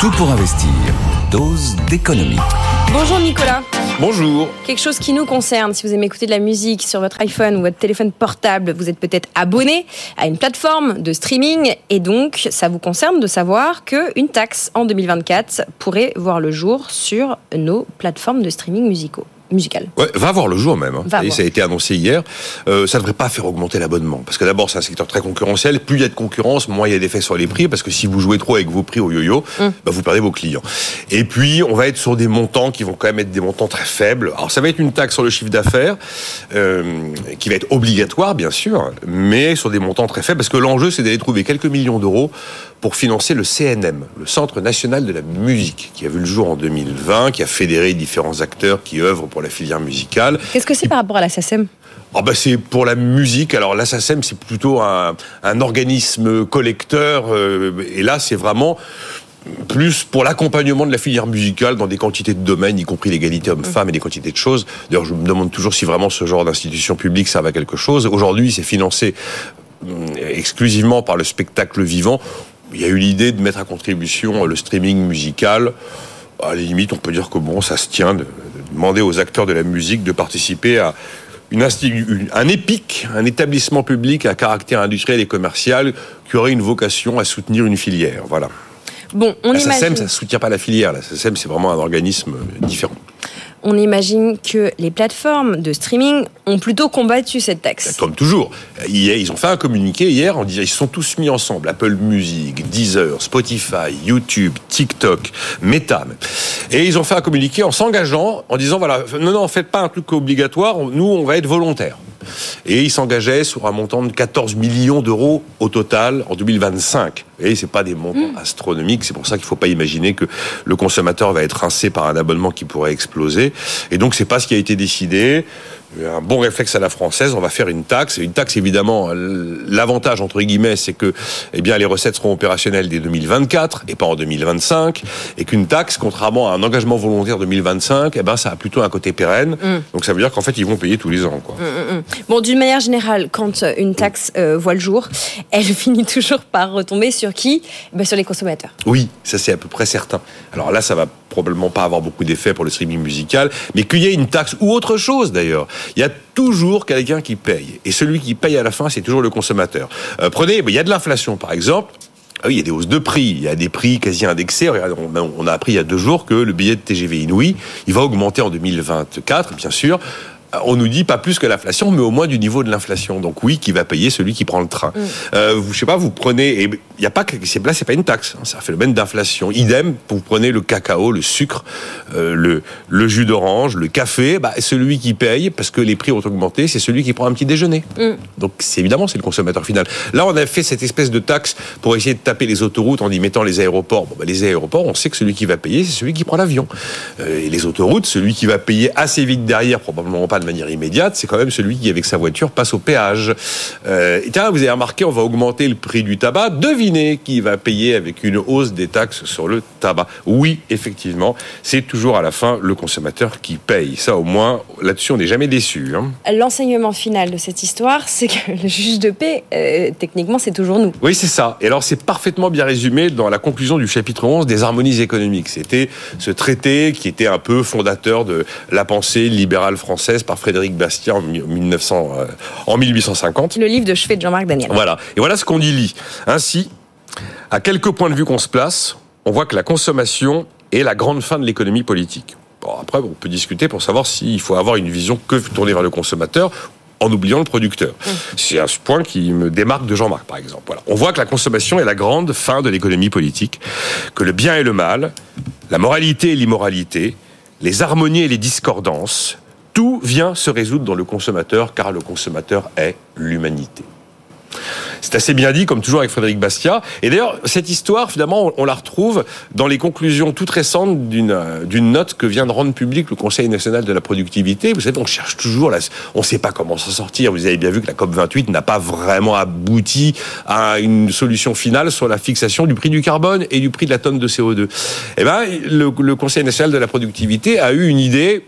Tout pour investir. Dose d'économie. Bonjour Nicolas. Bonjour. Quelque chose qui nous concerne, si vous aimez écouter de la musique sur votre iPhone ou votre téléphone portable, vous êtes peut-être abonné à une plateforme de streaming et donc ça vous concerne de savoir qu'une taxe en 2024 pourrait voir le jour sur nos plateformes de streaming musicaux musical. Ouais, va voir le jour même. hein. Va Et ça a été annoncé hier. Euh, ça ne devrait pas faire augmenter l'abonnement. Parce que d'abord, c'est un secteur très concurrentiel. Plus il y a de concurrence, moins il y a d'effets sur les prix. Parce que si vous jouez trop avec vos prix au yo-yo, Hum. bah, vous perdez vos clients. Et puis, on va être sur des montants qui vont quand même être des montants très faibles. Alors, ça va être une taxe sur le chiffre d'affaires, euh, qui va être obligatoire, bien sûr, mais sur des montants très faibles. Parce que l'enjeu, c'est d'aller trouver quelques millions d'euros pour financer le CNM, le Centre national de la musique, qui a vu le jour en 2020, qui a fédéré différents acteurs qui œuvrent pour la filière musicale. Qu'est-ce que c'est par rapport à la SACEM Ah bah c'est pour la musique. Alors SACEM, c'est plutôt un, un organisme collecteur. euh, et là, c'est vraiment plus pour l'accompagnement de la filière musicale dans des quantités de domaines, y compris l'égalité homme-femme et des quantités de choses. D'ailleurs, je me demande toujours si vraiment ce genre d'institution publique servent à quelque chose. Aujourd'hui, c'est financé hum, exclusivement par le spectacle vivant. Il y a eu l'idée de mettre à contribution le streaming musical. À la limite, on peut dire que bon, ça se tient de demander aux acteurs de la musique de participer à une institu- une- un EPIC, un établissement public à caractère industriel et commercial qui aurait une vocation à soutenir une filière. Voilà. Bon, on La imagine, SACEM, ça ne soutient pas la filière. La SACEM, c'est vraiment un organisme différent. On imagine que les plateformes de streaming ont plutôt combattu cette taxe. Comme toujours. Ils ont fait un communiqué hier en disant ils se sont tous mis ensemble. Apple Music, Deezer, Spotify, YouTube, TikTok, Meta. Et ils ont fait un communiqué en s'engageant, en disant voilà, non, non, faites pas un truc obligatoire, nous, on va être volontaires. Et ils s'engageaient sur un montant de 14 millions d'euros au total en 2025. Et c'est pas des montants astronomiques, c'est pour ça qu'il faut pas imaginer que le consommateur va être rincé par un abonnement qui pourrait exploser. Et donc c'est pas ce qui a été décidé. Un bon réflexe à la française, on va faire une taxe. Et une taxe, évidemment, l'avantage entre guillemets, c'est que, eh bien, les recettes seront opérationnelles dès 2024 et pas en 2025, et qu'une taxe, contrairement à un engagement volontaire 2025, eh ben, ça a plutôt un côté pérenne. Donc ça veut dire qu'en fait, ils vont payer tous les ans, quoi. Bon, d'une manière générale, quand euh, une taxe euh, voit le jour, elle finit toujours par retomber sur qui? Ben, Sur les consommateurs. Oui, ça c'est à peu près certain. Alors là, ça va probablement pas avoir beaucoup d'effet pour le streaming musical, mais qu'il y ait une taxe ou autre chose d'ailleurs, il y a toujours quelqu'un qui paye. Et celui qui paye à la fin, c'est toujours le consommateur. Euh, prenez, il y a de l'inflation par exemple. Ah oui, il y a des hausses de prix, il y a des prix quasi indexés. On a appris il y a deux jours que le billet de TGV Inouï, il va augmenter en 2024, bien sûr. On nous dit pas plus que l'inflation, mais au moins du niveau de l'inflation. Donc oui, qui va payer celui qui prend le train. Euh, vous, je sais pas, vous prenez, et il y a pas que c'est là, c'est pas une taxe, hein, c'est un phénomène d'inflation. Idem, vous prenez le cacao, le sucre, euh, le le jus d'orange, le café, bah, celui qui paye parce que les prix ont augmenté, c'est celui qui prend un petit déjeuner. Donc c'est évidemment c'est le consommateur final. Là, on a fait cette espèce de taxe pour essayer de taper les autoroutes en y mettant les aéroports. Bon, bah, les aéroports, on sait que celui qui va payer, c'est celui qui prend l'avion. Euh, et les autoroutes, celui qui va payer assez vite derrière, probablement pas de manière immédiate, c'est quand même celui qui, avec sa voiture, passe au péage. Euh, et tiens, vous avez remarqué, on va augmenter le prix du tabac. Devinez qui va payer avec une hausse des taxes sur le tabac. Oui, effectivement, c'est toujours à la fin le consommateur qui paye. Ça, au moins, là-dessus, on n'est jamais déçu. hein. L'enseignement final de cette histoire, c'est que le juge de paix, euh, techniquement, c'est toujours nous. Oui, c'est ça. Et alors, c'est parfaitement bien résumé dans la conclusion du chapitre 11 des harmonies économiques. C'était ce traité qui était un peu fondateur de la pensée libérale française par Frédéric Bastiat en, 1900, euh, en 1850. Le livre de chevet de Jean-Marc Daniel. Voilà. Et voilà ce qu'on y lit. Ainsi, à quelques points de vue qu'on se place, on voit que la consommation est la grande fin de l'économie politique. Bon, après, on peut discuter pour savoir s'il faut avoir une vision que tournée vers le consommateur en oubliant le producteur. C'est un point qui me démarque de Jean-Marc, par exemple. Voilà. On voit que la consommation est la grande fin de l'économie politique, que le bien et le mal, la moralité et l'immoralité, les harmonies et les discordances, tout vient se résoudre dans le consommateur, car le consommateur est l'humanité. C'est assez bien dit, comme toujours avec Frédéric Bastiat. Et d'ailleurs, cette histoire, finalement, on, la retrouve dans les conclusions toutes récentes d'une euh, note que vient de rendre publique le Conseil national de la productivité. Vous savez, on cherche toujours, on ne sait pas comment s'en sortir. Vous avez bien vu que la COP 28 n'a pas vraiment abouti à une solution finale sur la fixation du prix du carbone et du prix de la tonne de CO2. Eh le, le Conseil national de la productivité a eu une idée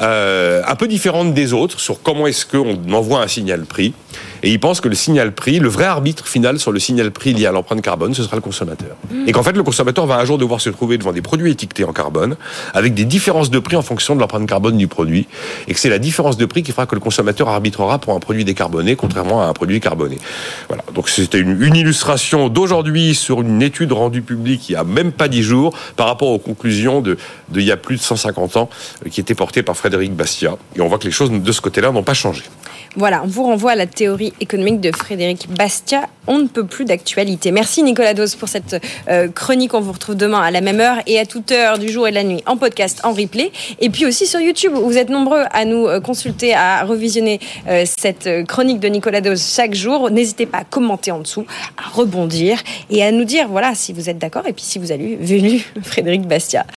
euh, un peu différente des autres sur comment est-ce qu'on envoie un signal prix. Et il pense que le signal prix, le vrai arbitre final sur le signal prix lié à l'empreinte carbone, ce sera le consommateur. Et qu'en fait, le consommateur va un jour devoir se trouver devant des produits étiquetés en carbone, avec des différences de prix en fonction de l'empreinte carbone du produit, et que c'est la différence de prix qui fera que le consommateur arbitrera pour un produit décarboné, contrairement à un produit carboné. Voilà. Donc c'était une, une illustration d'aujourd'hui sur une étude rendue publique il y a même pas dix jours, par rapport aux conclusions de, de il y a plus de 150 ans, euh, qui étaient portées par Frédéric Bastia. Et on voit que les choses de ce côté-là n'ont pas changé. Voilà, on vous renvoie à la théorie économique de Frédéric Bastia. On ne peut plus d'actualité. Merci Nicolas Dos pour cette euh, chronique. On vous retrouve demain à la même heure et à toute heure du jour et de la nuit en podcast, en replay. Et puis aussi sur YouTube. Vous êtes nombreux à nous euh, consulter, à revisionner euh, cette chronique de Nicolas Dos chaque jour. N'hésitez pas à commenter en dessous, à rebondir et à nous dire voilà si vous êtes d'accord et puis si vous avez vu Frédéric Bastia.